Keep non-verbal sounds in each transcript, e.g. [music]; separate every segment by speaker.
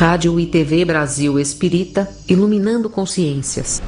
Speaker 1: Rádio e TV Brasil Espírita, iluminando consciências.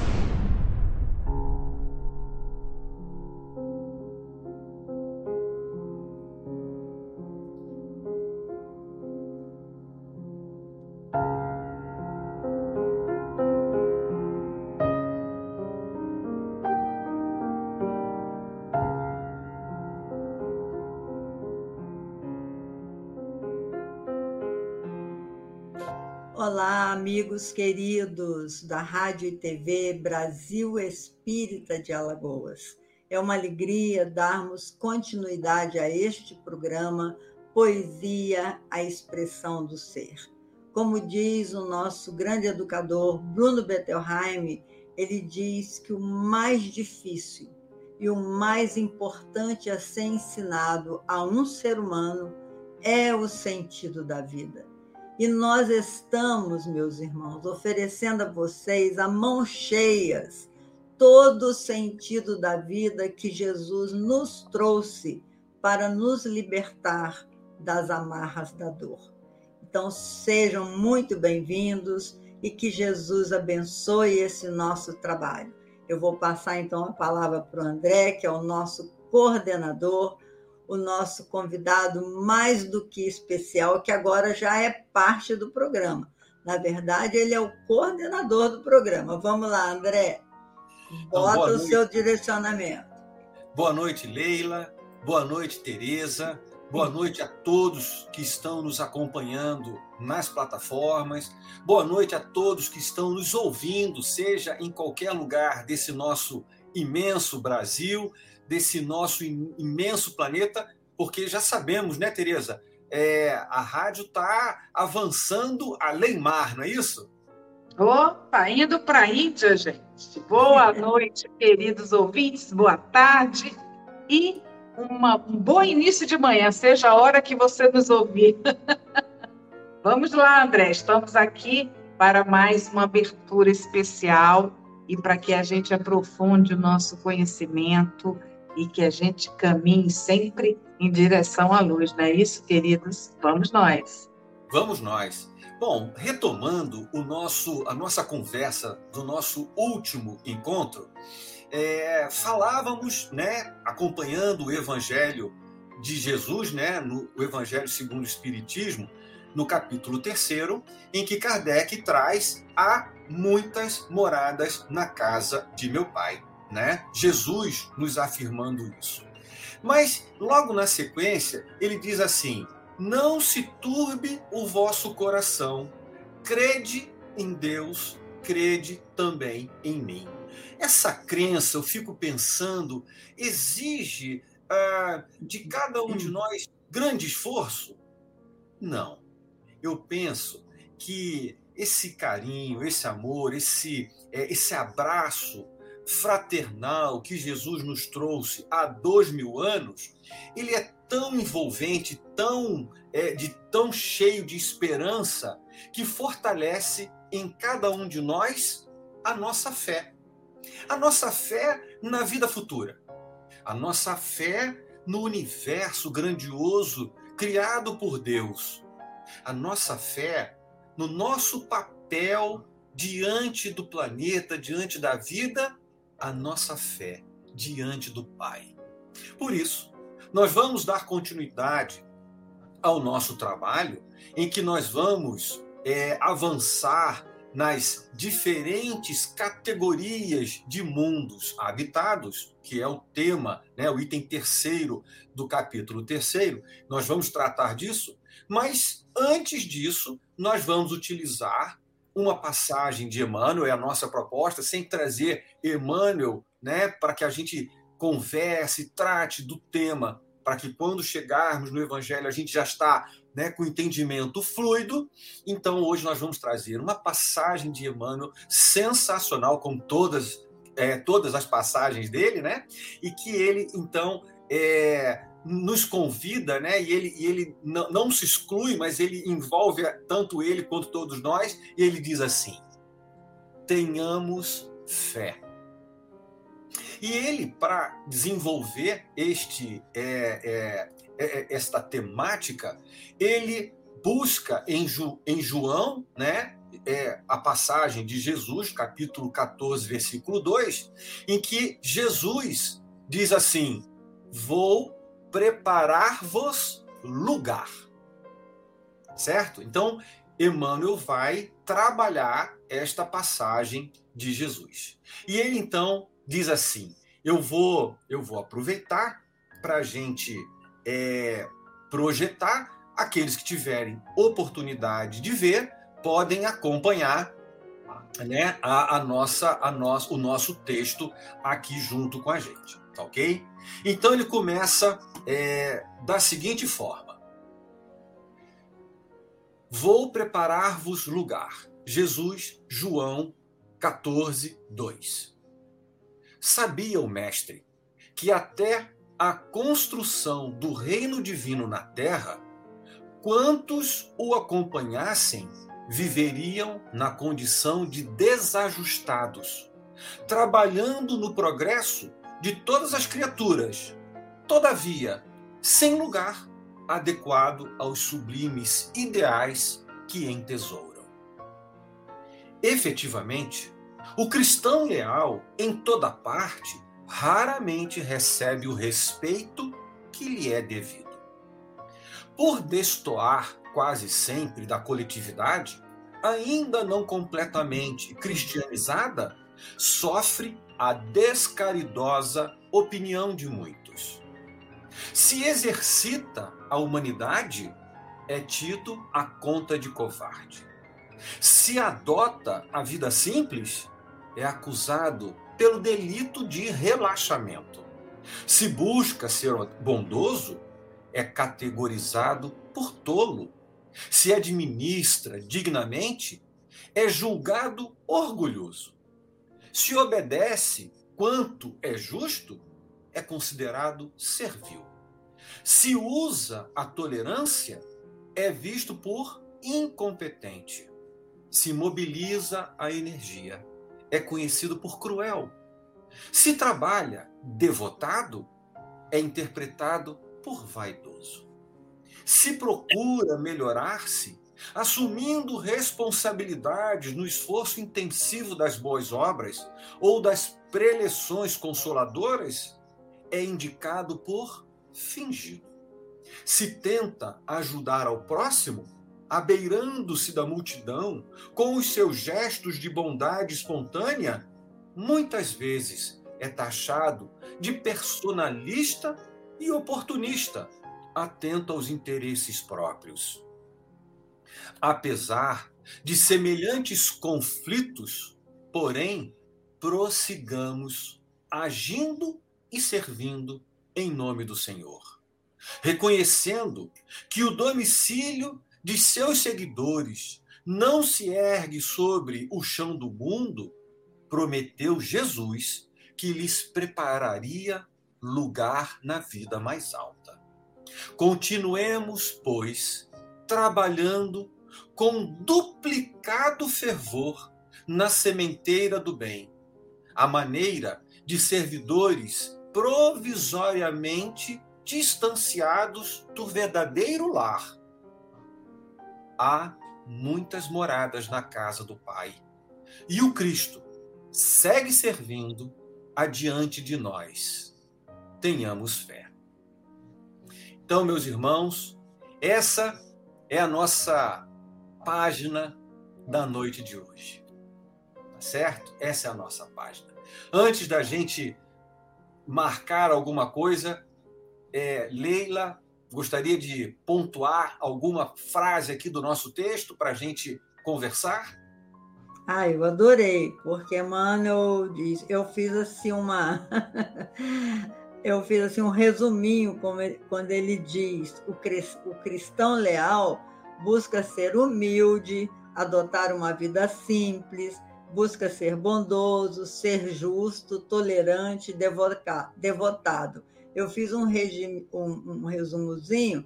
Speaker 2: Amigos queridos da Rádio e TV Brasil Espírita de Alagoas. É uma alegria darmos continuidade a este programa Poesia, a expressão do ser. Como diz o nosso grande educador Bruno Bettelheim, ele diz que o mais difícil e o mais importante a ser ensinado a um ser humano é o sentido da vida. E nós estamos, meus irmãos, oferecendo a vocês a mão cheias todo o sentido da vida que Jesus nos trouxe para nos libertar das amarras da dor. Então, sejam muito bem-vindos e que Jesus abençoe esse nosso trabalho. Eu vou passar então a palavra para o André, que é o nosso coordenador o nosso convidado mais do que especial, que agora já é parte do programa. Na verdade, ele é o coordenador do programa. Vamos lá, André. Bota então, o noite. seu direcionamento.
Speaker 3: Boa noite, Leila. Boa noite, Tereza. Boa noite a todos que estão nos acompanhando nas plataformas. Boa noite a todos que estão nos ouvindo, seja em qualquer lugar desse nosso imenso Brasil desse nosso imenso planeta, porque já sabemos, né, Tereza? É, a rádio está avançando além mar, não é isso?
Speaker 4: Opa, indo para a Índia, gente. Boa [laughs] noite, queridos ouvintes, boa tarde e uma, um bom início de manhã, seja a hora que você nos ouvir. [laughs] Vamos lá, André, estamos aqui para mais uma abertura especial e para que a gente aprofunde o nosso conhecimento e que a gente caminhe sempre em direção à luz, não é isso, queridos? Vamos nós.
Speaker 3: Vamos nós. Bom, retomando o nosso, a nossa conversa do nosso último encontro, é, falávamos, né, acompanhando o Evangelho de Jesus, né, no o Evangelho segundo o Espiritismo, no capítulo 3, em que Kardec traz há muitas moradas na casa de meu pai né? Jesus nos afirmando isso. Mas logo na sequência, ele diz assim: Não se turbe o vosso coração, crede em Deus, crede também em mim. Essa crença, eu fico pensando, exige ah, de cada um de nós grande esforço? Não. Eu penso que esse carinho, esse amor, esse, é, esse abraço fraternal que Jesus nos trouxe há dois mil anos, ele é tão envolvente, tão é, de tão cheio de esperança que fortalece em cada um de nós a nossa fé, a nossa fé na vida futura, a nossa fé no universo grandioso criado por Deus, a nossa fé no nosso papel diante do planeta, diante da vida a nossa fé diante do Pai. Por isso, nós vamos dar continuidade ao nosso trabalho, em que nós vamos é, avançar nas diferentes categorias de mundos habitados, que é o tema, né, o item terceiro do capítulo terceiro. Nós vamos tratar disso, mas antes disso, nós vamos utilizar uma passagem de Emmanuel, é a nossa proposta, sem trazer Emmanuel né, para que a gente converse, trate do tema, para que quando chegarmos no Evangelho a gente já está né, com entendimento fluido. Então hoje nós vamos trazer uma passagem de Emmanuel sensacional, como todas, é, todas as passagens dele, né? E que ele então é, nos convida, né? E ele, e ele não, não se exclui, mas ele envolve tanto ele quanto todos nós. E ele diz assim: tenhamos fé. E ele, para desenvolver este, é, é, é, esta temática, ele busca em, Ju, em João, né, é a passagem de Jesus, capítulo 14, versículo 2, em que Jesus diz assim: Vou preparar-vos lugar. Certo? Então, Emmanuel vai trabalhar esta passagem de Jesus. E ele então diz assim: Eu vou, eu vou aproveitar para a gente é, projetar aqueles que tiverem oportunidade de ver podem acompanhar né, a, a nossa, a nosso, o nosso texto aqui junto com a gente, tá ok? Então ele começa é, da seguinte forma: Vou preparar-vos lugar. Jesus, João 14, 2. Sabia o Mestre que até a construção do reino divino na terra, quantos o acompanhassem viveriam na condição de desajustados, trabalhando no progresso de todas as criaturas, todavia, sem lugar adequado aos sublimes ideais que entesouram. Efetivamente, o cristão leal, em toda parte, raramente recebe o respeito que lhe é devido. Por destoar quase sempre da coletividade, ainda não completamente cristianizada, sofre a descaridosa opinião de muitos. Se exercita a humanidade, é tido a conta de covarde. Se adota a vida simples, é acusado pelo delito de relaxamento. Se busca ser bondoso, é categorizado por tolo se administra dignamente, é julgado orgulhoso. Se obedece quanto é justo, é considerado servil. Se usa a tolerância, é visto por incompetente. Se mobiliza a energia, é conhecido por cruel. Se trabalha devotado, é interpretado por vaidoso se procura melhorar-se, assumindo responsabilidades no esforço intensivo das boas obras ou das preleções consoladoras, é indicado por fingido. Se tenta ajudar ao próximo, abeirando-se da multidão, com os seus gestos de bondade espontânea, muitas vezes é taxado de personalista e oportunista atento aos interesses próprios. Apesar de semelhantes conflitos, porém, prossigamos agindo e servindo em nome do Senhor, reconhecendo que o domicílio de seus seguidores não se ergue sobre o chão do mundo, prometeu Jesus que lhes prepararia lugar na vida mais alta. Continuemos, pois, trabalhando com duplicado fervor na sementeira do bem, a maneira de servidores provisoriamente distanciados do verdadeiro lar. Há muitas moradas na casa do Pai, e o Cristo segue servindo adiante de nós. Tenhamos fé. Então, meus irmãos, essa é a nossa página da noite de hoje. Tá certo? Essa é a nossa página. Antes da gente marcar alguma coisa, é, Leila, gostaria de pontuar alguma frase aqui do nosso texto para a gente conversar?
Speaker 2: Ah, eu adorei, porque Emmanuel diz, eu fiz assim uma [laughs] eu fiz assim um resuminho quando ele diz o cristão leal busca ser humilde, adotar uma vida simples, busca ser bondoso, ser justo, tolerante, devotado. Eu fiz um, regime, um, um resumozinho.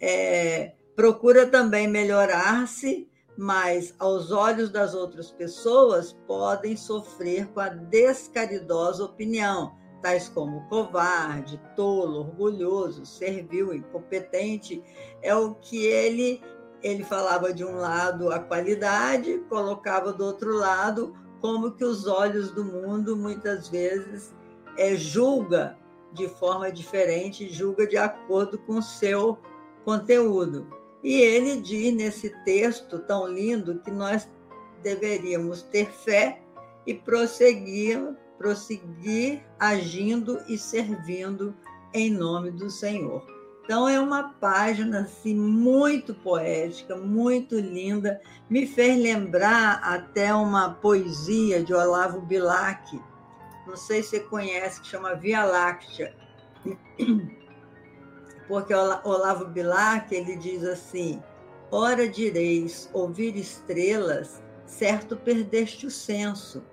Speaker 2: É, procura também melhorar-se, mas aos olhos das outras pessoas podem sofrer com a descaridosa opinião tais como covarde, tolo, orgulhoso, servil, incompetente, é o que ele ele falava de um lado a qualidade, colocava do outro lado como que os olhos do mundo muitas vezes é, julga de forma diferente, julga de acordo com o seu conteúdo. E ele diz nesse texto tão lindo que nós deveríamos ter fé e prosseguir, prosseguir agindo e servindo em nome do Senhor. Então é uma página assim muito poética, muito linda, me fez lembrar até uma poesia de Olavo Bilac. Não sei se você conhece, que chama Via Láctea. Porque Olavo Bilac, ele diz assim: Ora direis ouvir estrelas, certo perdeste o senso.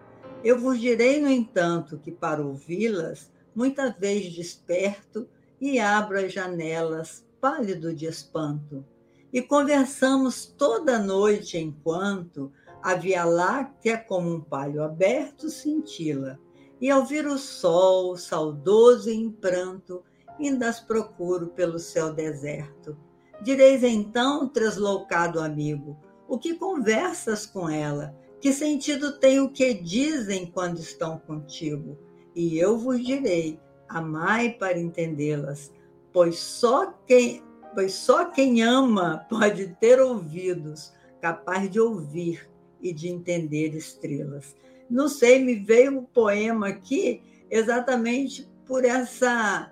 Speaker 2: Eu vos direi, no entanto, que para ouvi-las, muita vez desperto, e abro as janelas, pálido de espanto. E conversamos toda noite enquanto a Via Láctea, como um palho aberto, cintila. E ao vir o sol, saudoso e em pranto, ainda as procuro pelo céu deserto. Direis então, tresloucado amigo, o que conversas com ela? Que sentido tem o que dizem quando estão contigo? E eu vos direi, amai para entendê-las, pois só quem pois só quem ama [laughs] pode ter ouvidos capaz de ouvir e de entender estrelas. Não sei, me veio um poema aqui exatamente por essa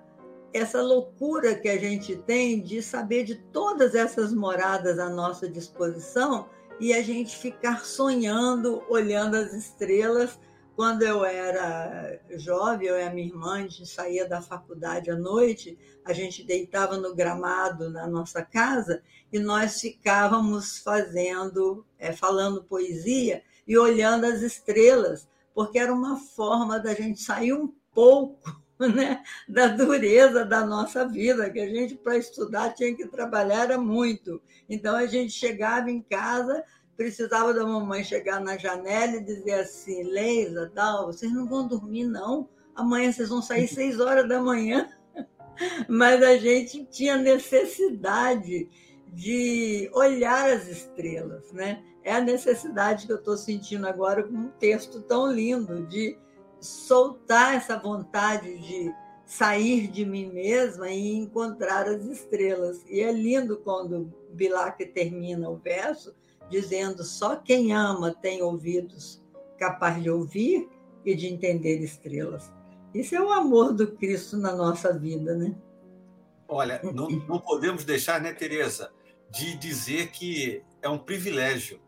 Speaker 2: essa loucura que a gente tem de saber de todas essas moradas à nossa disposição e a gente ficar sonhando, olhando as estrelas quando eu era jovem, eu e a minha irmã, a gente saía da faculdade à noite, a gente deitava no gramado na nossa casa e nós ficávamos fazendo, é, falando poesia e olhando as estrelas, porque era uma forma da gente sair um pouco [laughs] né, da dureza da nossa vida, que a gente, para estudar, tinha que trabalhar muito. Então, a gente chegava em casa precisava da mamãe chegar na janela e dizer assim, Leila, tal, vocês não vão dormir, não. Amanhã vocês vão sair [laughs] seis horas da manhã. [laughs] Mas a gente tinha necessidade de olhar as estrelas, né? É a necessidade que eu estou sentindo agora com um texto tão lindo, de soltar essa vontade de sair de mim mesma e encontrar as estrelas. E é lindo quando Bilac termina o verso, dizendo só quem ama tem ouvidos capaz de ouvir e de entender estrelas. Isso é o amor do Cristo na nossa vida, né?
Speaker 3: Olha, não, não podemos deixar, né, Tereza, de dizer que é um privilégio,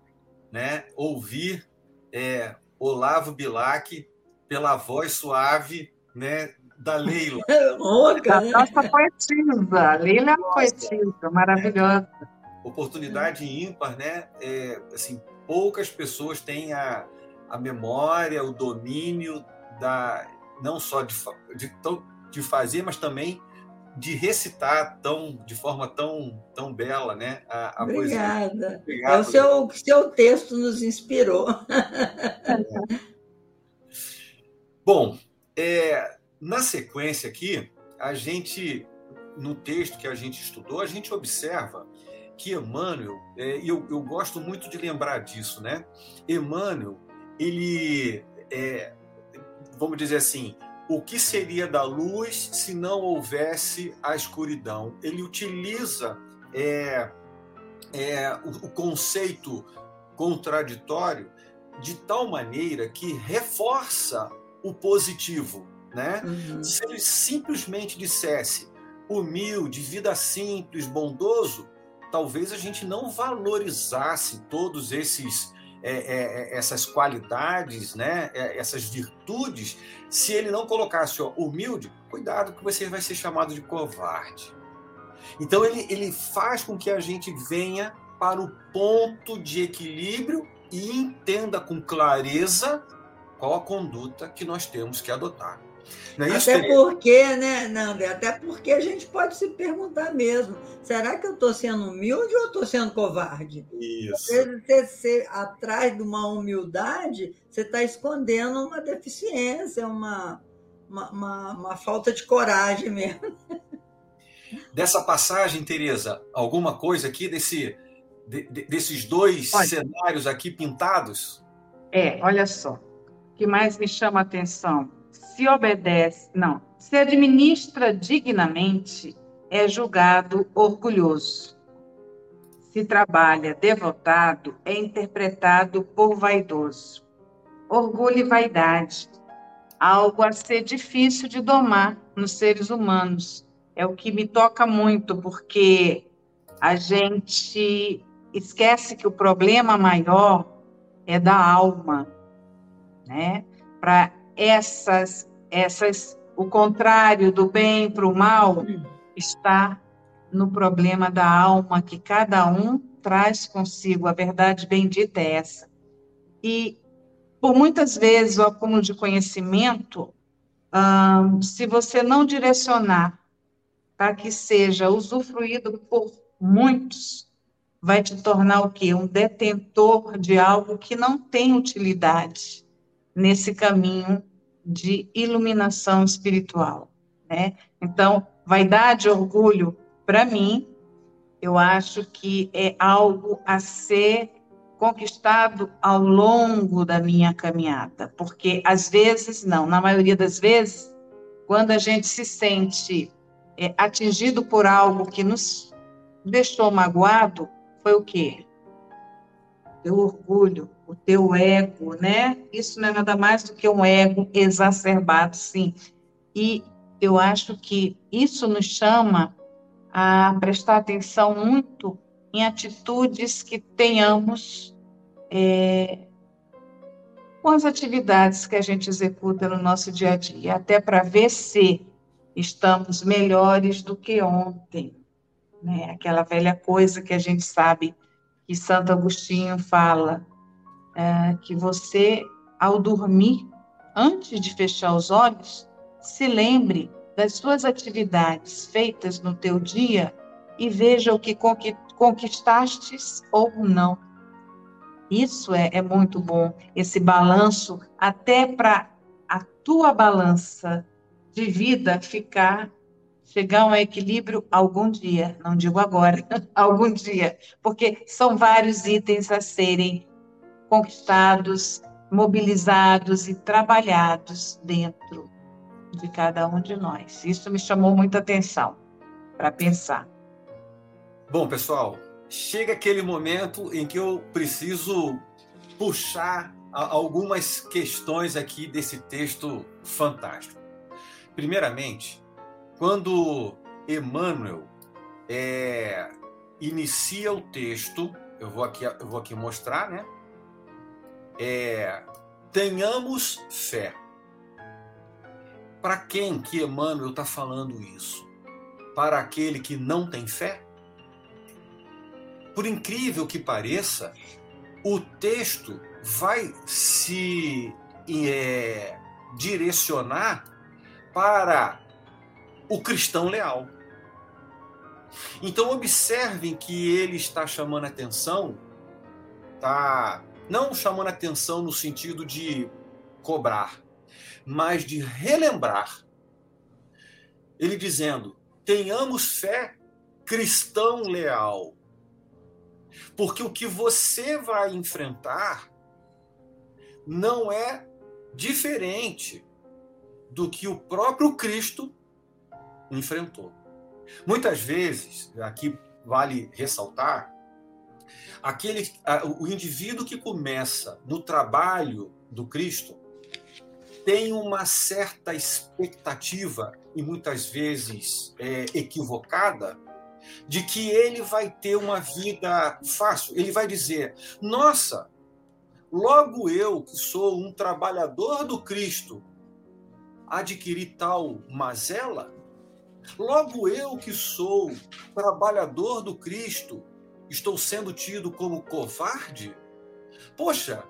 Speaker 3: né, ouvir é, Olavo Bilac pela voz suave, né, da Leila. [laughs]
Speaker 4: Oca, né? Nossa poetisa, Leila é uma poetisa maravilhosa
Speaker 3: oportunidade ímpar, né? É, assim, poucas pessoas têm a, a memória, o domínio da não só de, de, de fazer, mas também de recitar tão de forma tão tão bela, né?
Speaker 2: A, a Obrigada. Obrigado. É, o seu seu texto nos inspirou. É. [laughs]
Speaker 3: Bom, é, na sequência aqui, a gente no texto que a gente estudou, a gente observa que Emmanuel, é, e eu, eu gosto muito de lembrar disso, né? Emmanuel, ele, é, vamos dizer assim, o que seria da luz se não houvesse a escuridão? Ele utiliza é, é, o, o conceito contraditório de tal maneira que reforça o positivo, né? Uhum. Se ele simplesmente dissesse humilde, vida simples, bondoso, talvez a gente não valorizasse todos esses é, é, é, essas qualidades, né, é, essas virtudes, se ele não colocasse ó, humilde, cuidado que você vai ser chamado de covarde. Então ele, ele faz com que a gente venha para o ponto de equilíbrio e entenda com clareza qual a conduta que nós temos que adotar.
Speaker 2: Não é até porque, né, Nanda? Até porque a gente pode se perguntar mesmo: será que eu estou sendo humilde ou estou sendo covarde?
Speaker 3: Isso.
Speaker 2: Você, você, atrás de uma humildade, você está escondendo uma deficiência, uma, uma, uma, uma falta de coragem mesmo.
Speaker 3: Dessa passagem, Tereza, alguma coisa aqui desse de, de, desses dois olha, cenários aqui pintados?
Speaker 4: É, olha só. O que mais me chama a atenção? Se obedece, não, se administra dignamente, é julgado orgulhoso. Se trabalha devotado, é interpretado por vaidoso. Orgulho e vaidade, algo a ser difícil de domar nos seres humanos. É o que me toca muito, porque a gente esquece que o problema maior é da alma, né? Para essas, essas, o contrário do bem para o mal está no problema da alma que cada um traz consigo. A verdade bendita é essa. E por muitas vezes o acúmulo de conhecimento, hum, se você não direcionar para que seja usufruído por muitos, vai te tornar o quê? Um detentor de algo que não tem utilidade nesse caminho de iluminação espiritual, né? Então, vaidade, orgulho, para mim, eu acho que é algo a ser conquistado ao longo da minha caminhada, porque às vezes não, na maioria das vezes, quando a gente se sente é, atingido por algo que nos deixou magoado, foi o quê? O orgulho, o teu ego, né? Isso não é nada mais do que um ego exacerbado, sim. E eu acho que isso nos chama a prestar atenção muito em atitudes que tenhamos é, com as atividades que a gente executa no nosso dia a dia, até para ver se estamos melhores do que ontem né? Aquela velha coisa que a gente sabe que Santo Agostinho fala, é, que você, ao dormir, antes de fechar os olhos, se lembre das suas atividades feitas no teu dia e veja o que conquistastes ou não. Isso é, é muito bom, esse balanço, até para a tua balança de vida ficar chegar a um equilíbrio algum dia, não digo agora, [laughs] algum dia, porque são vários itens a serem conquistados, mobilizados e trabalhados dentro de cada um de nós. Isso me chamou muita atenção para pensar.
Speaker 3: Bom, pessoal, chega aquele momento em que eu preciso puxar algumas questões aqui desse texto fantástico. Primeiramente, quando Emmanuel é, inicia o texto, eu vou aqui, eu vou aqui mostrar, né? É, tenhamos fé. Para quem que Emmanuel está falando isso? Para aquele que não tem fé? Por incrível que pareça, o texto vai se é, direcionar para o cristão leal. Então observem que ele está chamando atenção, tá? Não chamando atenção no sentido de cobrar, mas de relembrar. Ele dizendo: tenhamos fé cristão leal. Porque o que você vai enfrentar não é diferente do que o próprio Cristo enfrentou. Muitas vezes, aqui vale ressaltar, aquele, o indivíduo que começa no trabalho do Cristo tem uma certa expectativa, e muitas vezes é, equivocada, de que ele vai ter uma vida fácil. Ele vai dizer: Nossa, logo eu, que sou um trabalhador do Cristo, adquiri tal mazela? Logo eu que sou trabalhador do Cristo, estou sendo tido como covarde? Poxa,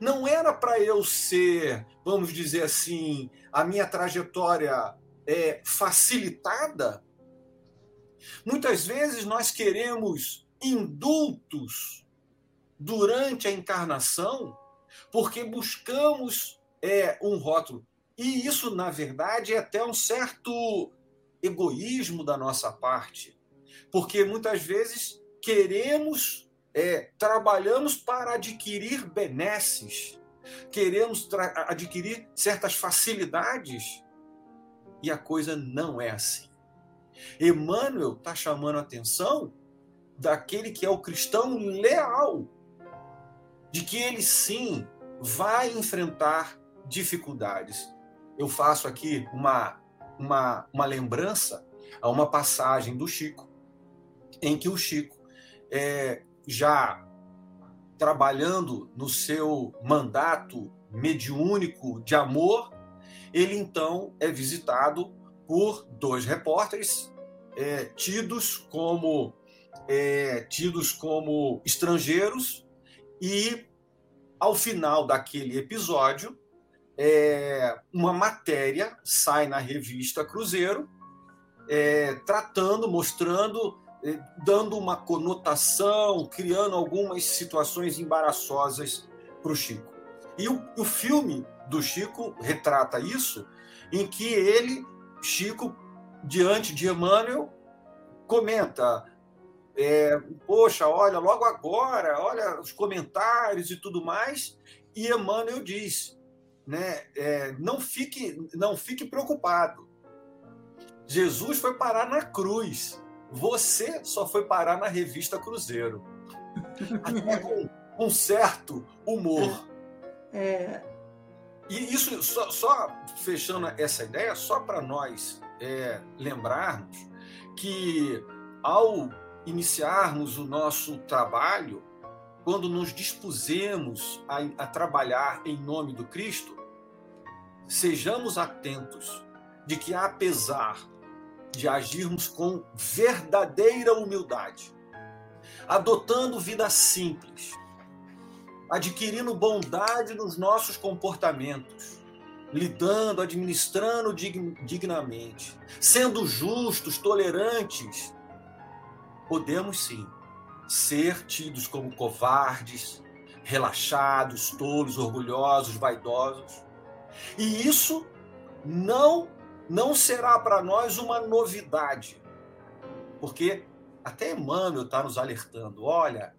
Speaker 3: não era para eu ser, vamos dizer assim, a minha trajetória é, facilitada? Muitas vezes nós queremos indultos durante a encarnação porque buscamos é, um rótulo. E isso, na verdade, é até um certo egoísmo da nossa parte, porque muitas vezes queremos é, trabalhamos para adquirir benesses, queremos adquirir certas facilidades, e a coisa não é assim. Emmanuel está chamando a atenção daquele que é o cristão leal, de que ele sim vai enfrentar dificuldades. Eu faço aqui uma, uma, uma lembrança a uma passagem do Chico, em que o Chico, é, já trabalhando no seu mandato mediúnico de amor, ele então é visitado por dois repórteres é, tidos como é, tidos como estrangeiros e ao final daquele episódio é, uma matéria sai na revista Cruzeiro é, tratando, mostrando, dando uma conotação, criando algumas situações embaraçosas para o Chico. E o, o filme do Chico retrata isso, em que ele, Chico, diante de Emmanuel, comenta: é, Poxa, olha, logo agora, olha os comentários e tudo mais. E Emmanuel diz: né, é, não, fique, não fique preocupado. Jesus foi parar na cruz. Você só foi parar na revista Cruzeiro. Até com um certo humor. É. E isso, só, só, fechando essa ideia, só para nós é, lembrarmos que ao iniciarmos o nosso trabalho, quando nos dispusemos a, a trabalhar em nome do Cristo, sejamos atentos de que, apesar de agirmos com verdadeira humildade, adotando vida simples, adquirindo bondade nos nossos comportamentos, lidando, administrando dignamente, sendo justos, tolerantes, podemos sim ser tidos como covardes, relaxados, tolos, orgulhosos, vaidosos. E isso não não será para nós uma novidade, porque até Emmanuel está nos alertando: olha,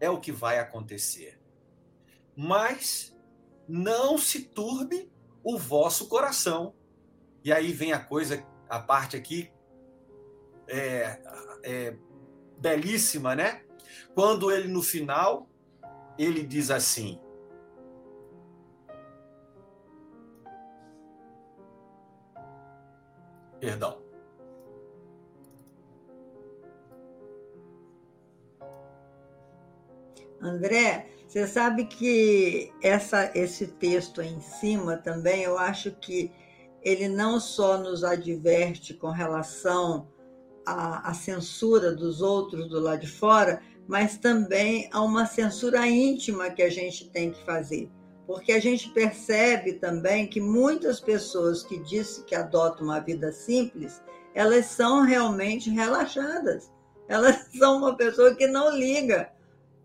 Speaker 3: é o que vai acontecer. Mas não se turbe o vosso coração. E aí vem a coisa, a parte aqui é, é belíssima, né? Quando ele no final ele diz assim: Perdão.
Speaker 2: André, você sabe que essa, esse texto aí em cima também, eu acho que ele não só nos adverte com relação à, à censura dos outros do lado de fora, mas também a uma censura íntima que a gente tem que fazer porque a gente percebe também que muitas pessoas que dizem que adotam uma vida simples, elas são realmente relaxadas. Elas [laughs] são uma pessoa que não liga,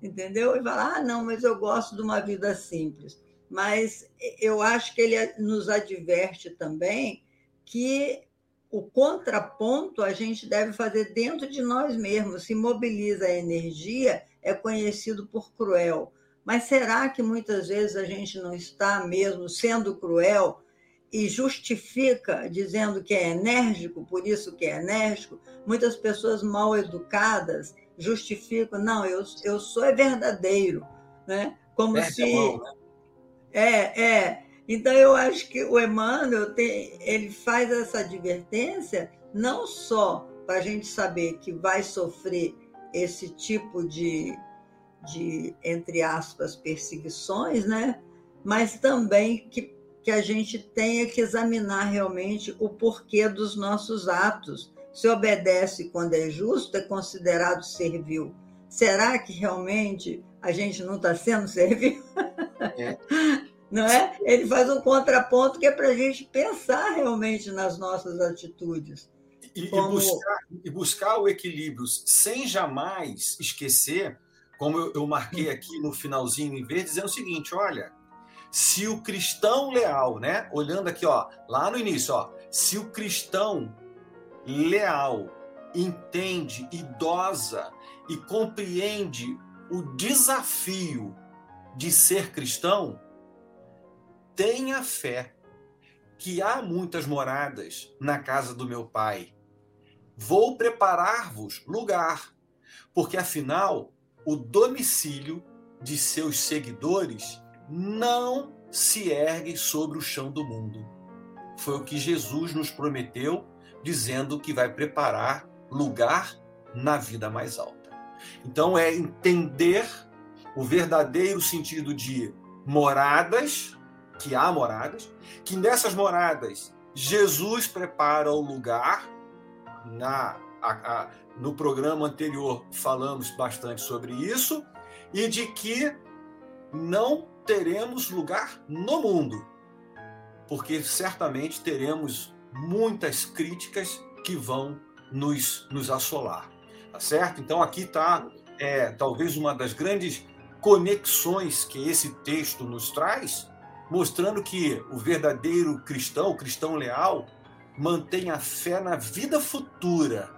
Speaker 2: entendeu? E fala, ah, não, mas eu gosto de uma vida simples. Mas eu acho que ele nos adverte também que o contraponto a gente deve fazer dentro de nós mesmos. Se mobiliza a energia, é conhecido por cruel mas será que muitas vezes a gente não está mesmo sendo cruel e justifica dizendo que é enérgico, por isso que é enérgico? Muitas pessoas mal educadas justificam, não, eu, eu sou é verdadeiro, né? Como se mão, né? é, é. Então eu acho que o Emmanuel tem, ele faz essa advertência não só para a gente saber que vai sofrer esse tipo de de, entre aspas, perseguições, né? mas também que, que a gente tenha que examinar realmente o porquê dos nossos atos. Se obedece quando é justo, é considerado servil. Será que realmente a gente não está sendo servil? É. [laughs] Não é? Ele faz um contraponto que é para a gente pensar realmente nas nossas atitudes.
Speaker 3: E, Como... e, buscar, e buscar o equilíbrio sem jamais esquecer como eu, eu marquei aqui no finalzinho em verde, dizendo o seguinte: olha, se o cristão leal, né? Olhando aqui, ó, lá no início, ó, se o cristão leal entende, idosa e compreende o desafio de ser cristão, tenha fé que há muitas moradas na casa do meu pai. Vou preparar-vos lugar, porque afinal o domicílio de seus seguidores não se ergue sobre o chão do mundo. Foi o que Jesus nos prometeu, dizendo que vai preparar lugar na vida mais alta. Então é entender o verdadeiro sentido de moradas, que há moradas, que nessas moradas Jesus prepara o lugar. Na, a, a, no programa anterior falamos bastante sobre isso, e de que não teremos lugar no mundo, porque certamente teremos muitas críticas que vão nos, nos assolar, tá certo? Então aqui está é, talvez uma das grandes conexões que esse texto nos traz, mostrando que o verdadeiro cristão, o cristão leal, mantém a fé na vida futura,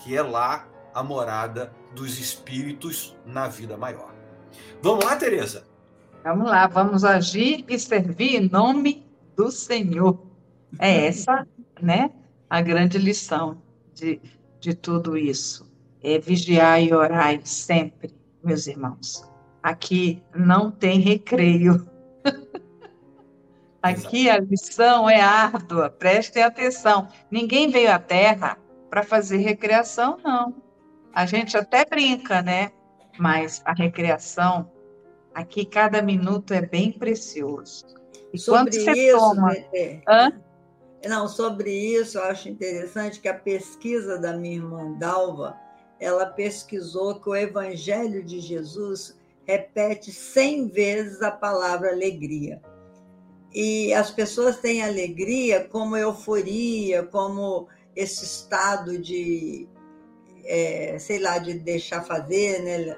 Speaker 3: que é lá a morada dos espíritos na vida maior. Vamos lá, Tereza?
Speaker 4: Vamos lá, vamos agir e servir em nome do Senhor. É [laughs] essa, né, a grande lição de, de tudo isso. É vigiar e orar sempre, meus irmãos. Aqui não tem recreio. [laughs] Aqui a lição é árdua, prestem atenção. Ninguém veio à Terra para fazer recreação, não. A gente até brinca, né? Mas a recreação, aqui cada minuto é bem precioso.
Speaker 2: E sobre quando você isso, toma... Né, Hã? Não, sobre isso, eu acho interessante que a pesquisa da minha irmã Dalva, ela pesquisou que o Evangelho de Jesus repete 100 vezes a palavra alegria. E as pessoas têm alegria como euforia, como esse estado de é, sei lá, de deixar fazer, né?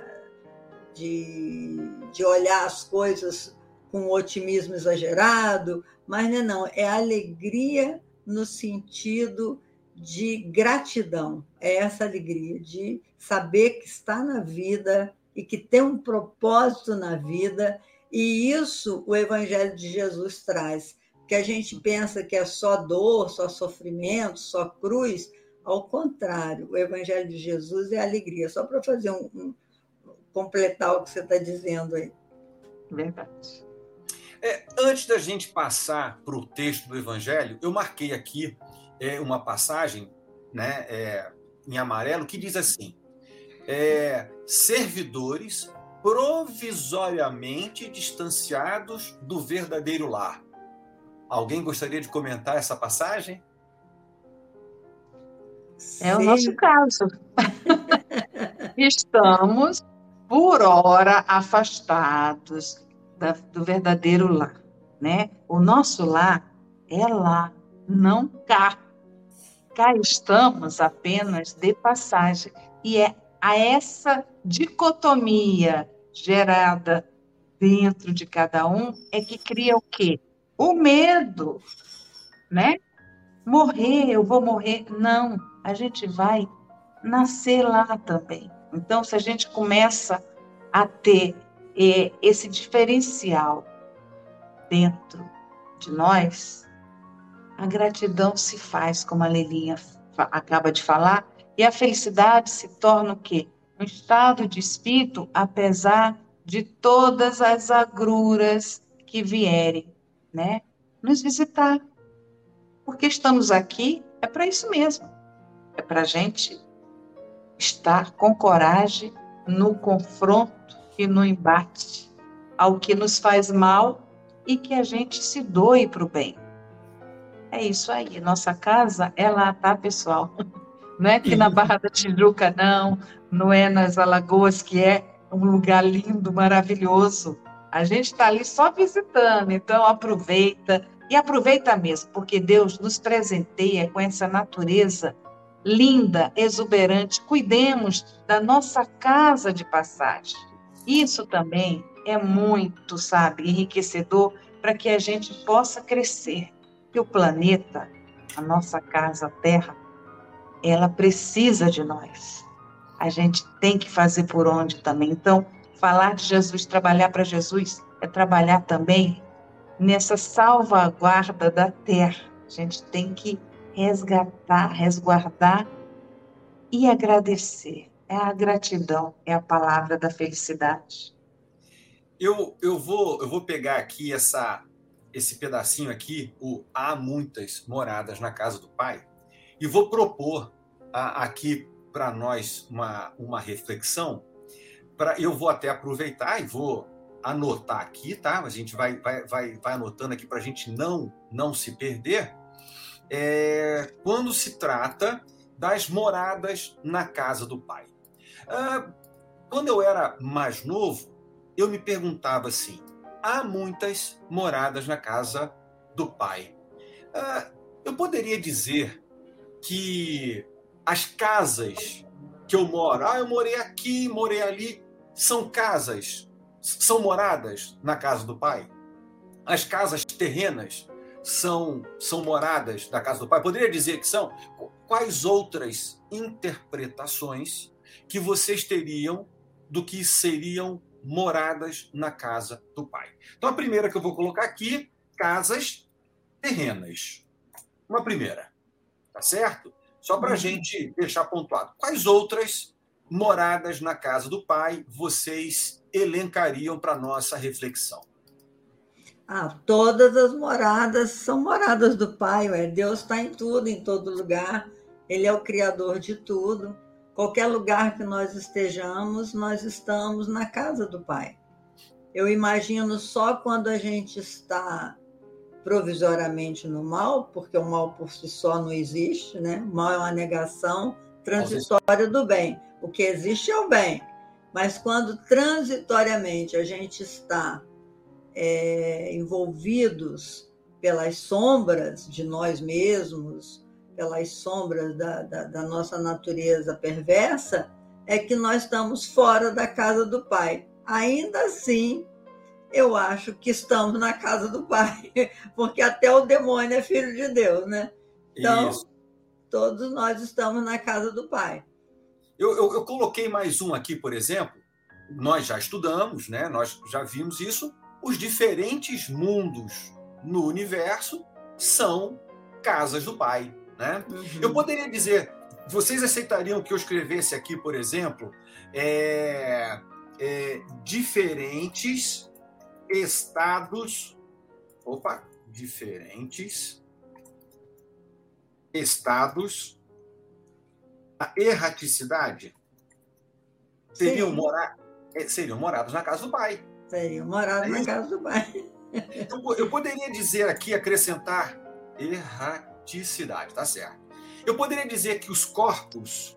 Speaker 2: de, de olhar as coisas com otimismo exagerado, mas não é, não, é alegria no sentido de gratidão, é essa alegria de saber que está na vida e que tem um propósito na vida, e isso o Evangelho de Jesus traz. Que a gente pensa que é só dor, só sofrimento, só cruz, ao contrário, o Evangelho de Jesus é alegria. Só para fazer um, um, completar o que você está dizendo aí.
Speaker 4: Verdade.
Speaker 3: É, antes da gente passar para o texto do Evangelho, eu marquei aqui é, uma passagem né, é, em amarelo que diz assim: é, servidores provisoriamente distanciados do verdadeiro lar. Alguém gostaria de comentar essa passagem?
Speaker 4: É Sim. o nosso caso. [laughs] Estamos, por hora, afastados da, do verdadeiro lar. Né? O nosso lar é lá, não cá. Cá estamos apenas de passagem. E é a essa dicotomia gerada dentro de cada um é que cria o quê? O medo, né? Morrer, eu vou morrer. Não a gente vai nascer lá também. Então, se a gente começa a ter é, esse diferencial dentro de nós, a gratidão se faz, como a Lelinha acaba de falar, e a felicidade se torna o quê? Um estado de espírito, apesar de todas as agruras que vierem, né? Nos visitar. Porque estamos aqui é para isso mesmo é para a gente estar com coragem no confronto e no embate ao que nos faz mal e que a gente se doe para o bem. É isso aí. Nossa casa é lá, tá, pessoal? [laughs] Não é aqui na Barra da Tijuca, não. Não é nas Alagoas, que é um lugar lindo, maravilhoso. A gente está ali só visitando, então aproveita. E aproveita mesmo, porque Deus nos presenteia com essa natureza linda, exuberante. Cuidemos da nossa casa de passagem. Isso também é muito, sabe, enriquecedor para que a gente possa crescer. Que o planeta, a nossa casa, a Terra, ela precisa de nós. a gente tem que fazer por onde também. Então, falar de Jesus, trabalhar para Jesus, é trabalhar também nessa salvaguarda da terra. A gente tem que resgatar, resguardar e agradecer. É a gratidão, é a palavra da felicidade.
Speaker 3: Eu, eu, vou, eu vou pegar aqui essa, esse pedacinho aqui, o Há muitas moradas na casa do Pai, e vou propor a, aqui para nós uma, uma reflexão. Pra, eu vou até aproveitar e vou anotar aqui, tá? A gente vai, vai, vai, vai anotando aqui para a gente não, não se perder. É, quando se trata das moradas na casa do pai. Ah, quando eu era mais novo, eu me perguntava assim: há muitas moradas na casa do pai. Ah, eu poderia dizer que as casas que eu moro, ah, eu morei aqui, morei ali, são casas, são moradas na casa do pai. As casas terrenas são, são moradas da casa do pai. Poderia dizer que são? Quais outras interpretações que vocês teriam do que seriam moradas na casa do pai? Então, a primeira que eu vou colocar aqui, casas terrenas. Uma primeira, tá certo? Só para a uhum. gente deixar pontuado. Quais outras moradas na casa do pai vocês elencariam para nossa reflexão?
Speaker 2: Ah, todas as moradas são moradas do Pai. Ué. Deus está em tudo, em todo lugar. Ele é o Criador de tudo. Qualquer lugar que nós estejamos, nós estamos na casa do Pai. Eu imagino só quando a gente está provisoriamente no mal, porque o mal por si só não existe, né? O mal é uma negação transitória do bem. O que existe é o bem. Mas quando transitoriamente a gente está é, envolvidos pelas sombras de nós mesmos, pelas sombras da, da, da nossa natureza perversa, é que nós estamos fora da casa do Pai. Ainda assim, eu acho que estamos na casa do Pai, [laughs] porque até o demônio é filho de Deus, né? Então, Isso. todos nós estamos na casa do Pai.
Speaker 3: Eu, eu, eu, coloquei mais um aqui, por exemplo. Nós já estudamos, né? Nós já vimos isso os diferentes mundos no universo são casas do Pai. Né? Uhum. Eu poderia dizer, vocês aceitariam que eu escrevesse aqui, por exemplo, é, é, diferentes estados. Opa, diferentes estados da erraticidade seriam, mora, é, seriam morados na casa do Pai.
Speaker 2: Seriam morados na casa do pai. [laughs]
Speaker 3: Então, eu poderia dizer aqui, acrescentar erraticidade, tá certo. Eu poderia dizer que os corpos,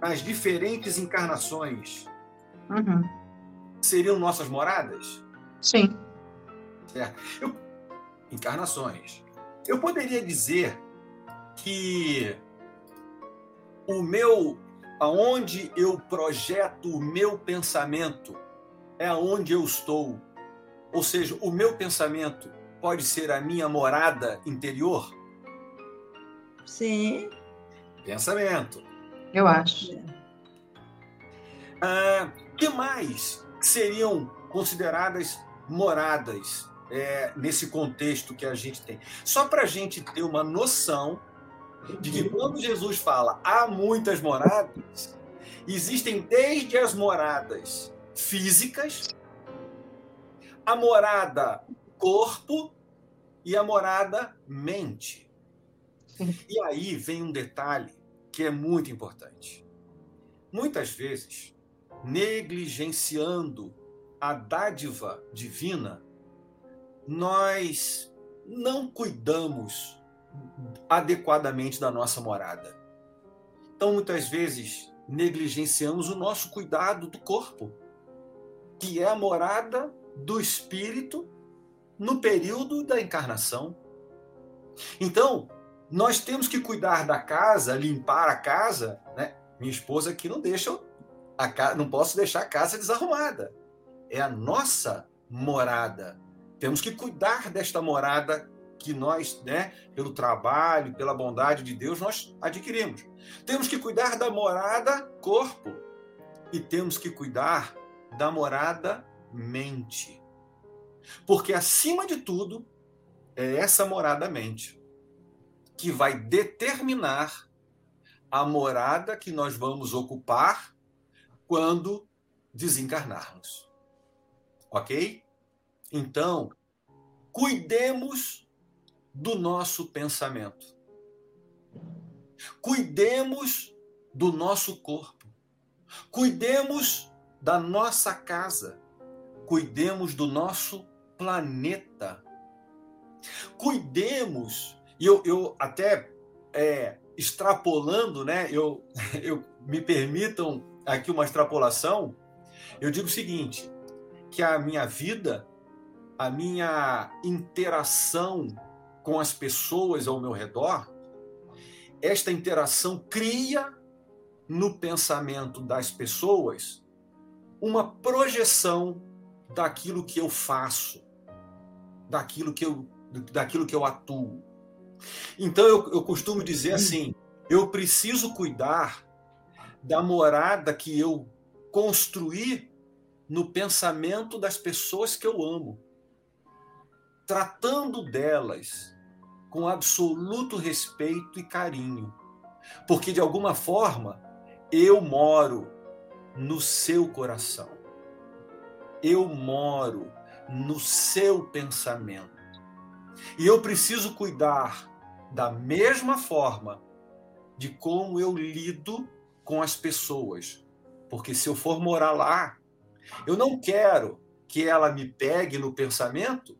Speaker 3: nas diferentes encarnações, uhum. seriam nossas moradas?
Speaker 4: Sim.
Speaker 3: Certo. Eu, encarnações. Eu poderia dizer que o meu, aonde eu projeto o meu pensamento, é aonde eu estou. Ou seja, o meu pensamento pode ser a minha morada interior?
Speaker 2: Sim.
Speaker 3: Pensamento.
Speaker 4: Eu acho.
Speaker 3: Ah, que mais seriam consideradas moradas é, nesse contexto que a gente tem? Só para a gente ter uma noção de que quando Jesus fala há muitas moradas, existem desde as moradas físicas, a morada corpo e a morada mente. E aí vem um detalhe que é muito importante. Muitas vezes, negligenciando a dádiva divina, nós não cuidamos adequadamente da nossa morada. Então, muitas vezes, negligenciamos o nosso cuidado do corpo que é a morada do espírito no período da encarnação. Então, nós temos que cuidar da casa, limpar a casa, né? Minha esposa aqui não deixa a casa, não posso deixar a casa desarrumada. É a nossa morada. Temos que cuidar desta morada que nós, né, pelo trabalho, pela bondade de Deus, nós adquirimos. Temos que cuidar da morada corpo e temos que cuidar da morada mente. Porque acima de tudo, é essa morada mente que vai determinar a morada que nós vamos ocupar quando desencarnarmos. Ok? Então, cuidemos do nosso pensamento. Cuidemos do nosso corpo. Cuidemos da nossa casa. Cuidemos do nosso planeta. Cuidemos, e eu, eu até é, extrapolando, né? Eu, [laughs] eu me permitam aqui uma extrapolação. Eu digo o seguinte: que a minha vida, a minha interação com as pessoas ao meu redor, esta interação cria no pensamento das pessoas uma projeção daquilo que eu faço, daquilo que eu, daquilo que eu atuo. Então eu, eu costumo dizer assim: eu preciso cuidar da morada que eu construí no pensamento das pessoas que eu amo, tratando delas com absoluto respeito e carinho, porque de alguma forma eu moro no seu coração, eu moro no seu pensamento. E eu preciso cuidar da mesma forma de como eu lido com as pessoas. Porque se eu for morar lá, eu não quero que ela me pegue no pensamento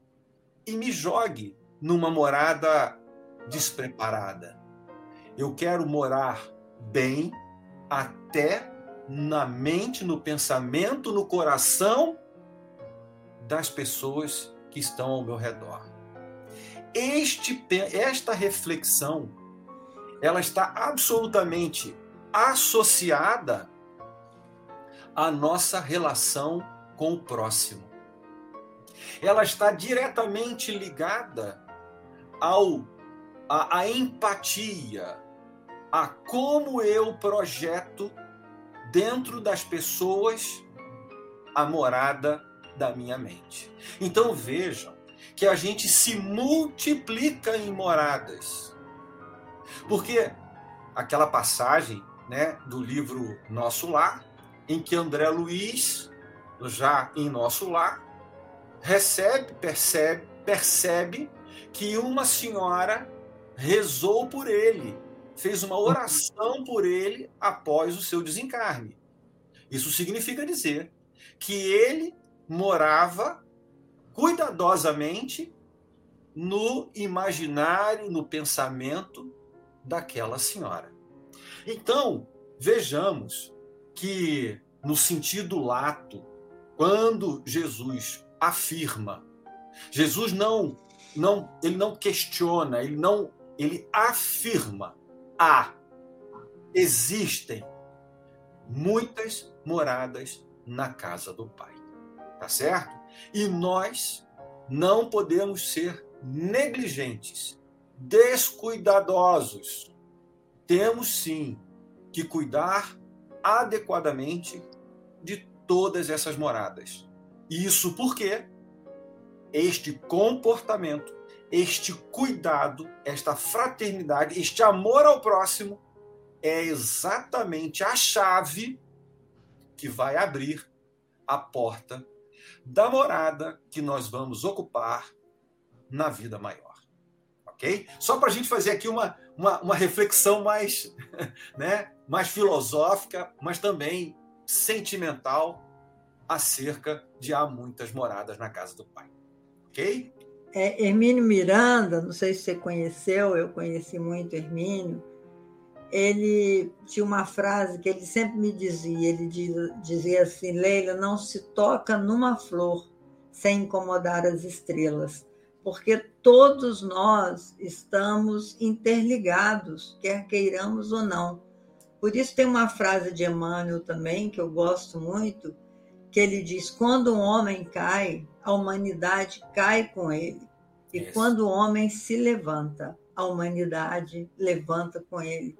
Speaker 3: e me jogue numa morada despreparada. Eu quero morar bem até na mente, no pensamento, no coração das pessoas que estão ao meu redor. Este, esta reflexão ela está absolutamente associada à nossa relação com o próximo. Ela está diretamente ligada ao a, a empatia, a como eu projeto dentro das pessoas a morada da minha mente. Então vejam que a gente se multiplica em moradas. Porque aquela passagem, né, do livro Nosso Lar, em que André Luiz, já em Nosso Lar, recebe, percebe, percebe que uma senhora rezou por ele, fez uma oração por ele após o seu desencarne. Isso significa dizer que ele morava cuidadosamente no imaginário, no pensamento daquela senhora. Então, vejamos que no sentido lato, quando Jesus afirma, Jesus não não ele não questiona, ele não ele afirma: há existem muitas moradas na casa do Pai. Tá certo? E nós não podemos ser negligentes, descuidadosos. Temos sim que cuidar adequadamente de todas essas moradas. Isso porque este comportamento, este cuidado, esta fraternidade, este amor ao próximo é exatamente a chave que vai abrir a porta da morada que nós vamos ocupar na vida maior. Ok? Só para a gente fazer aqui uma, uma, uma reflexão mais, [laughs] né, mais filosófica, mas também sentimental acerca de há muitas moradas na casa do Pai. Ok?
Speaker 2: É, Hermínio Miranda, não sei se você conheceu, eu conheci muito Hermínio ele tinha uma frase que ele sempre me dizia, ele dizia assim, Leila, não se toca numa flor sem incomodar as estrelas, porque todos nós estamos interligados, quer queiramos ou não. Por isso tem uma frase de Emmanuel também, que eu gosto muito, que ele diz, quando um homem cai, a humanidade cai com ele. E Isso. quando o homem se levanta, a humanidade levanta com ele.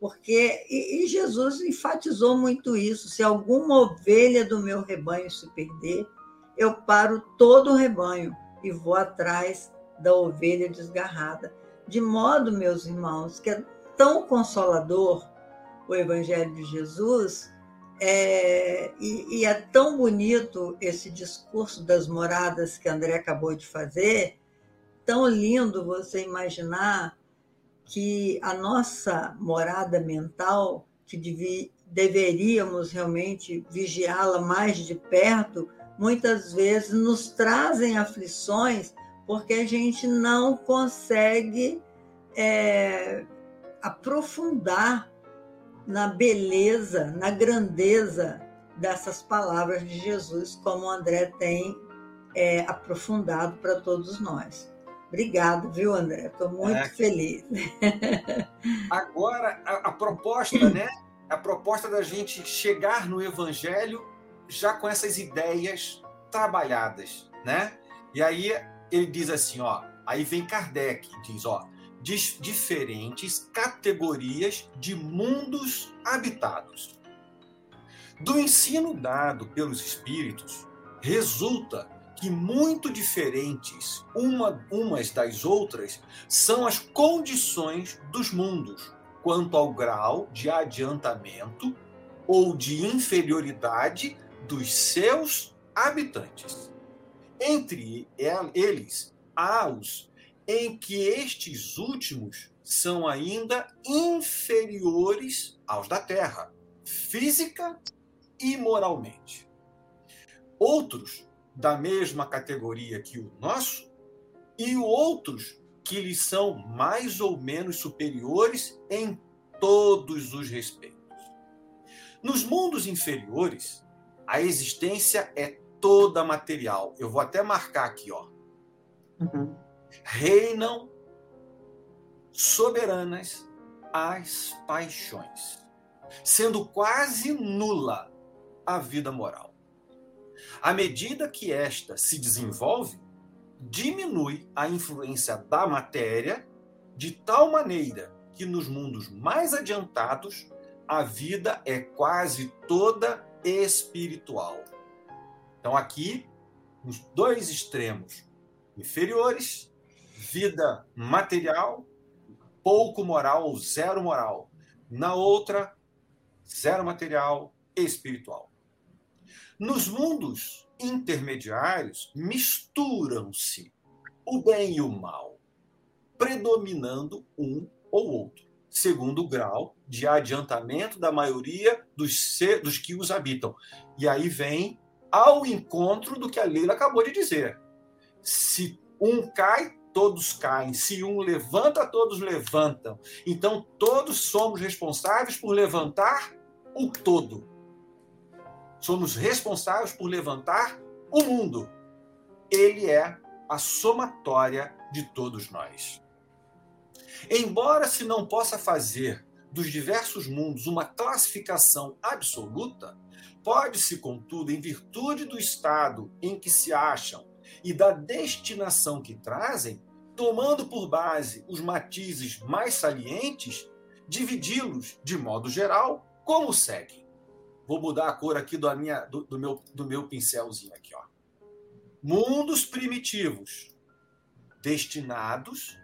Speaker 2: Porque e, e Jesus enfatizou muito isso. Se alguma ovelha do meu rebanho se perder, eu paro todo o rebanho e vou atrás da ovelha desgarrada. De modo, meus irmãos, que é tão consolador o Evangelho de Jesus, é, e, e, é tão bonito esse discurso das moradas que André acabou de fazer, tão lindo você imaginar que a nossa morada mental, que devi, deveríamos realmente vigiá-la mais de perto, muitas vezes nos trazem aflições porque a gente não consegue é, aprofundar na beleza, na grandeza dessas palavras de Jesus, como o André tem é, aprofundado para todos nós. Obrigado, viu, André? Estou muito é. feliz. [laughs]
Speaker 3: Agora, a, a, proposta, né? A proposta da gente chegar no Evangelho já com essas ideias trabalhadas, né? E aí ele diz assim, ó, aí vem Kardec, diz, ó, diferentes categorias de mundos habitados. Do ensino dado pelos espíritos, resulta que muito diferentes uma, umas das outras são as condições dos mundos quanto ao grau de adiantamento ou de inferioridade dos seus habitantes. Entre eles, há os em que estes últimos são ainda inferiores aos da Terra, física e moralmente. Outros da mesma categoria que o nosso, e outros que lhes são mais ou menos superiores em todos os respeitos. Nos mundos inferiores, a existência é toda material. Eu vou até marcar aqui, ó. Uhum reinam soberanas as paixões, sendo quase nula a vida moral. À medida que esta se desenvolve, diminui a influência da matéria de tal maneira que nos mundos mais adiantados a vida é quase toda espiritual. Então aqui, nos dois extremos inferiores, vida material, pouco moral ou zero moral. Na outra, zero material espiritual. Nos mundos intermediários, misturam-se o bem e o mal, predominando um ou outro, segundo o grau de adiantamento da maioria dos, ser, dos que os habitam. E aí vem ao encontro do que a Leila acabou de dizer. Se um cai, todos caem. Se um levanta, todos levantam. Então, todos somos responsáveis por levantar o todo. Somos responsáveis por levantar o mundo. Ele é a somatória de todos nós. Embora se não possa fazer dos diversos mundos uma classificação absoluta, pode-se, contudo, em virtude do estado em que se acham e da destinação que trazem, tomando por base os matizes mais salientes, dividi-los de modo geral como segue. Vou mudar a cor aqui do, minha, do, do, meu, do meu pincelzinho aqui, ó. Mundos primitivos destinados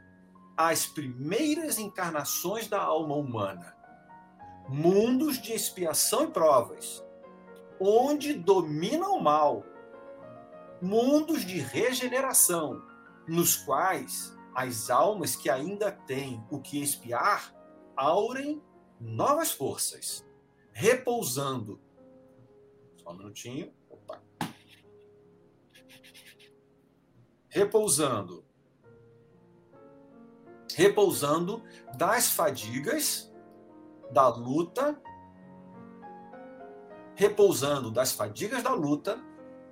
Speaker 3: às primeiras encarnações da alma humana. Mundos de expiação e provas, onde domina o mal. Mundos de regeneração, nos quais as almas que ainda têm o que espiar aurem novas forças, repousando. Só um minutinho. Opa. Repousando. Repousando das fadigas da luta, repousando das fadigas da luta,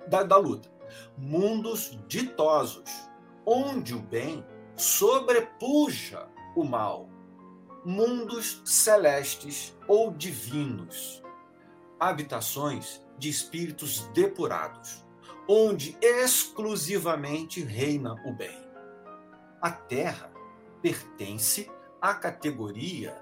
Speaker 3: da, da luta. Mundos ditosos onde o bem sobrepuja o mal, mundos celestes ou divinos, habitações de espíritos depurados, onde exclusivamente reina o bem. a Terra pertence à categoria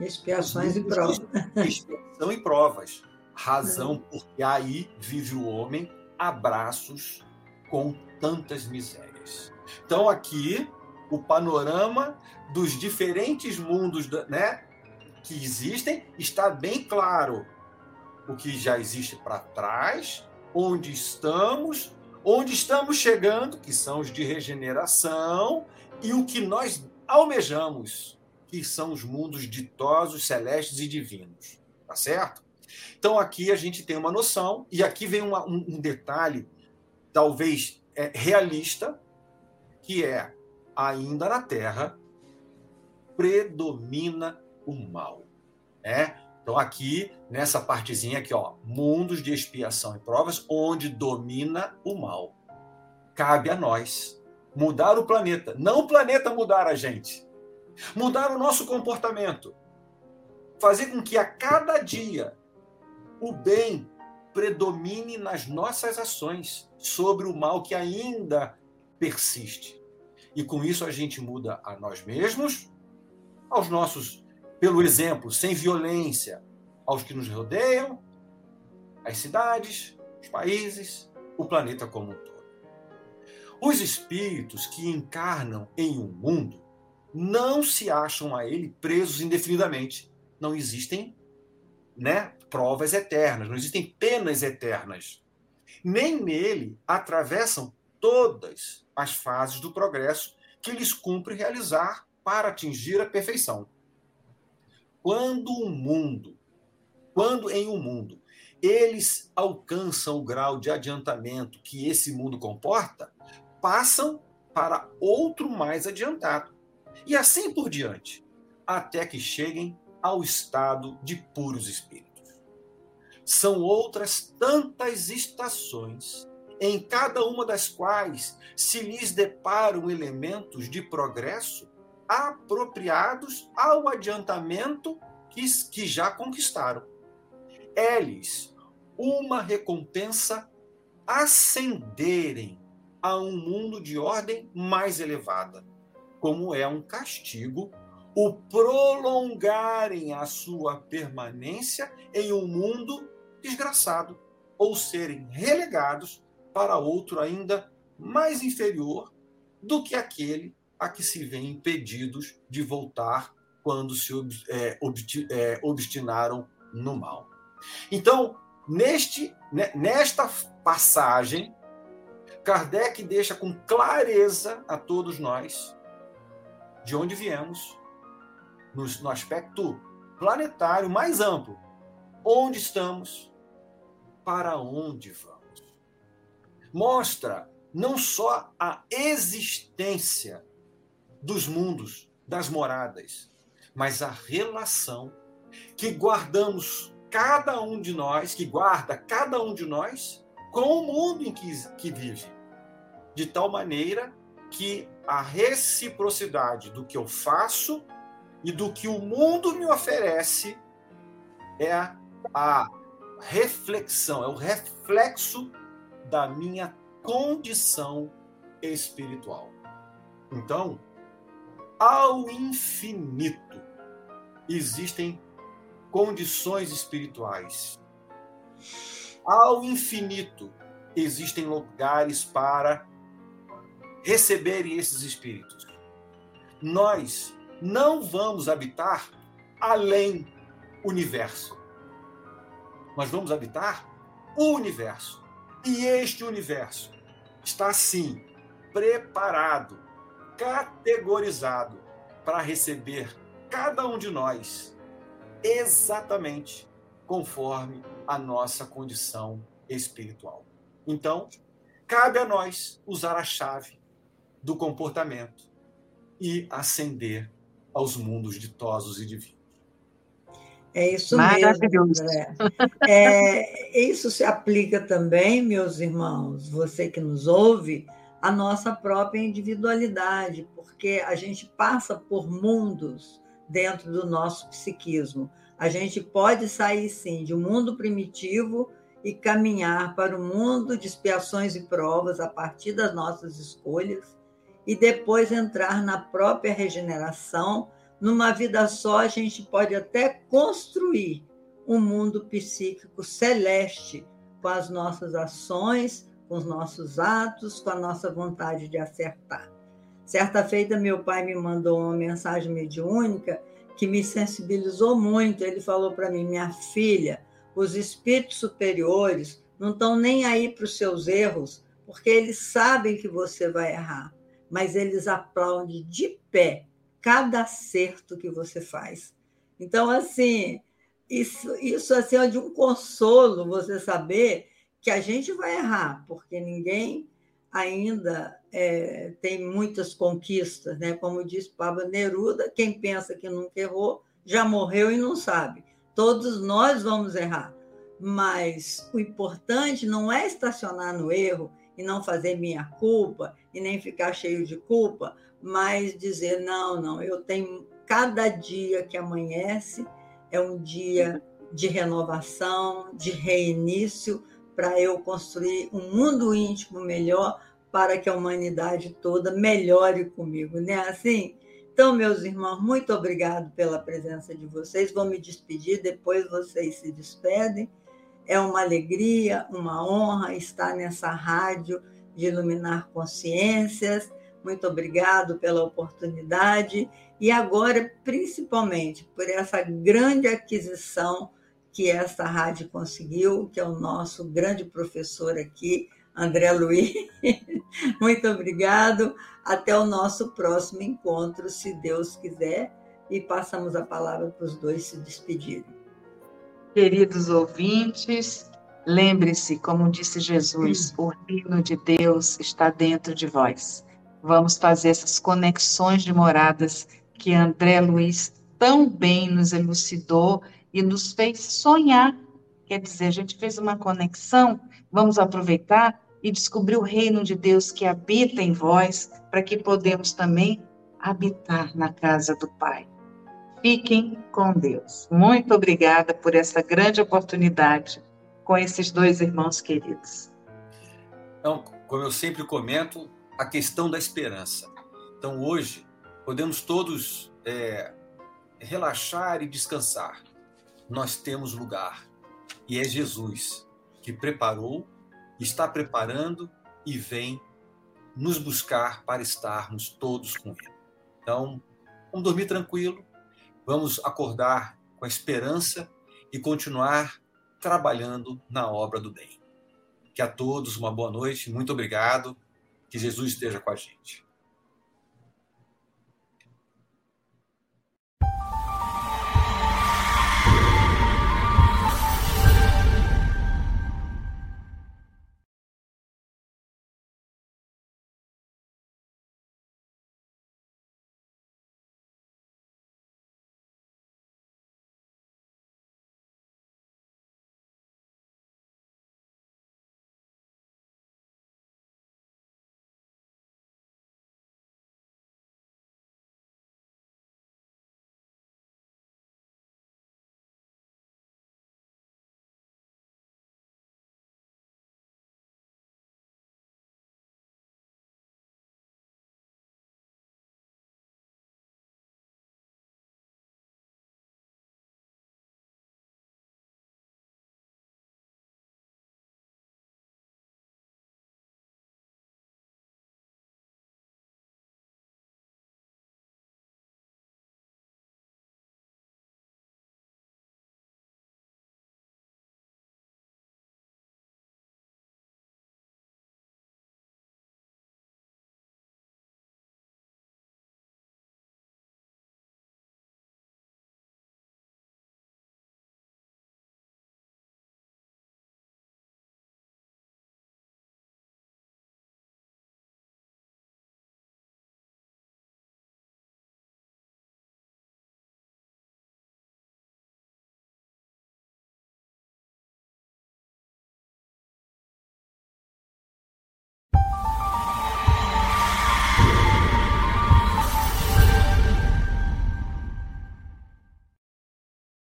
Speaker 2: expiações e provas.
Speaker 3: Expiação e provas. Razão porque aí vive o homem a braços com tantas misérias. Então aqui o panorama dos diferentes mundos, né, que existem está bem claro. O que já existe para trás, onde estamos, onde estamos chegando, que são os de regeneração, e o que nós almejamos, que são os mundos ditosos, celestes e divinos. Tá certo? Então aqui a gente tem uma noção, e aqui vem uma, um, um, detalhe, talvez é, realista, que é ainda na Terra predomina o mal. Né? Então, aqui, nessa partezinha aqui, ó, mundos de expiação e provas, onde domina o mal. Cabe a nós mudar o planeta. Não o planeta mudar a gente. Mudar o nosso comportamento. Fazer com que a cada dia o bem predomine nas nossas ações sobre o mal que ainda persiste. E com isso a gente muda a nós mesmos, aos nossos, pelo exemplo, sem violência, aos que nos rodeiam, as cidades, os países, o planeta como um todo. Os espíritos que encarnam em um mundo não se acham a ele presos indefinidamente. Não existem né, provas eternas, não existem penas eternas. Nem nele atravessam todas as fases do progresso que lhes cumpre realizar para atingir a perfeição. Quando o mundo, quando em um mundo eles alcançam o grau de adiantamento que esse mundo comporta, passam para outro mais adiantado. E assim por diante, até que cheguem ao estado de puros espíritos. São outras tantas estações em cada uma das quais se lhes deparam elementos de progresso apropriados ao adiantamento que, que já conquistaram. É-lhes uma recompensa ascenderem a um mundo de ordem mais elevada, como é um castigo o prolongarem a sua permanência em um mundo desgraçado ou serem relegados para outro ainda mais inferior do que aquele a que se vêem impedidos de voltar quando se é, é, obstinaram no mal. Então, neste, nesta passagem, Kardec deixa com clareza a todos nós de onde viemos, no, no aspecto planetário mais amplo, onde estamos, para onde vamos mostra não só a existência dos mundos, das moradas, mas a relação que guardamos cada um de nós, que guarda cada um de nós com o mundo em que, que vive. De tal maneira que a reciprocidade do que eu faço e do que o mundo me oferece é a reflexão, é o reflexo da minha condição espiritual. Então, ao infinito existem condições espirituais. Ao infinito existem lugares para receberem esses espíritos. Nós não vamos habitar além universo. Nós vamos habitar o universo. E este universo está, sim, preparado, categorizado para receber cada um de nós exatamente conforme a nossa condição espiritual. Então, cabe a nós usar a chave do comportamento e ascender aos mundos ditosos e divinos.
Speaker 2: É isso mesmo, André. É, isso se aplica também, meus irmãos, você que nos ouve, à nossa própria individualidade, porque a gente passa por mundos dentro do nosso psiquismo. A gente pode sair, sim, de um mundo primitivo e caminhar para o mundo de expiações e provas a partir das nossas escolhas e depois entrar na própria regeneração. Numa vida só, a gente pode até construir um mundo psíquico celeste com as nossas ações, com os nossos atos, com a nossa vontade de acertar. Certa feita, meu pai me mandou uma mensagem mediúnica que me sensibilizou muito. Ele falou para mim: minha filha, os espíritos superiores não estão nem aí para os seus erros, porque eles sabem que você vai errar, mas eles aplaudem de pé cada acerto que você faz. Então, assim, isso, isso assim, é de um consolo você saber que a gente vai errar, porque ninguém ainda é, tem muitas conquistas, né? Como diz Pablo Neruda, quem pensa que nunca errou já morreu e não sabe. Todos nós vamos errar, mas o importante não é estacionar no erro e não fazer minha culpa e nem ficar cheio de culpa, mas dizer não, não, eu tenho cada dia que amanhece é um dia de renovação, de reinício para eu construir um mundo íntimo melhor para que a humanidade toda melhore comigo, né? Assim, então, meus irmãos, muito obrigado pela presença de vocês. Vou me despedir, depois vocês se despedem. É uma alegria, uma honra estar nessa rádio de iluminar consciências. Muito obrigado pela oportunidade e agora, principalmente, por essa grande aquisição que essa rádio conseguiu, que é o nosso grande professor aqui, André Luiz. [laughs] Muito obrigado. Até o nosso próximo encontro, se Deus quiser. E passamos a palavra para os dois se despedirem.
Speaker 4: Queridos ouvintes, lembre-se, como disse Jesus, o reino de Deus está dentro de vós. Vamos fazer essas conexões de moradas que André Luiz tão bem nos elucidou e nos fez sonhar. Quer dizer, a gente fez uma conexão, vamos aproveitar e descobrir o reino de Deus que habita em vós, para que podemos também habitar na casa do Pai. Fiquem com Deus. Muito obrigada por essa grande oportunidade com esses dois irmãos queridos.
Speaker 3: Então, como eu sempre comento, a questão da esperança. Então, hoje, podemos todos é, relaxar e descansar. Nós temos lugar, e é Jesus que preparou está preparando e vem nos buscar para estarmos todos com Ele. Então, vamos dormir tranquilo, vamos acordar com a esperança e continuar trabalhando na obra do bem. Que a todos uma boa noite, muito obrigado, que Jesus esteja com a gente.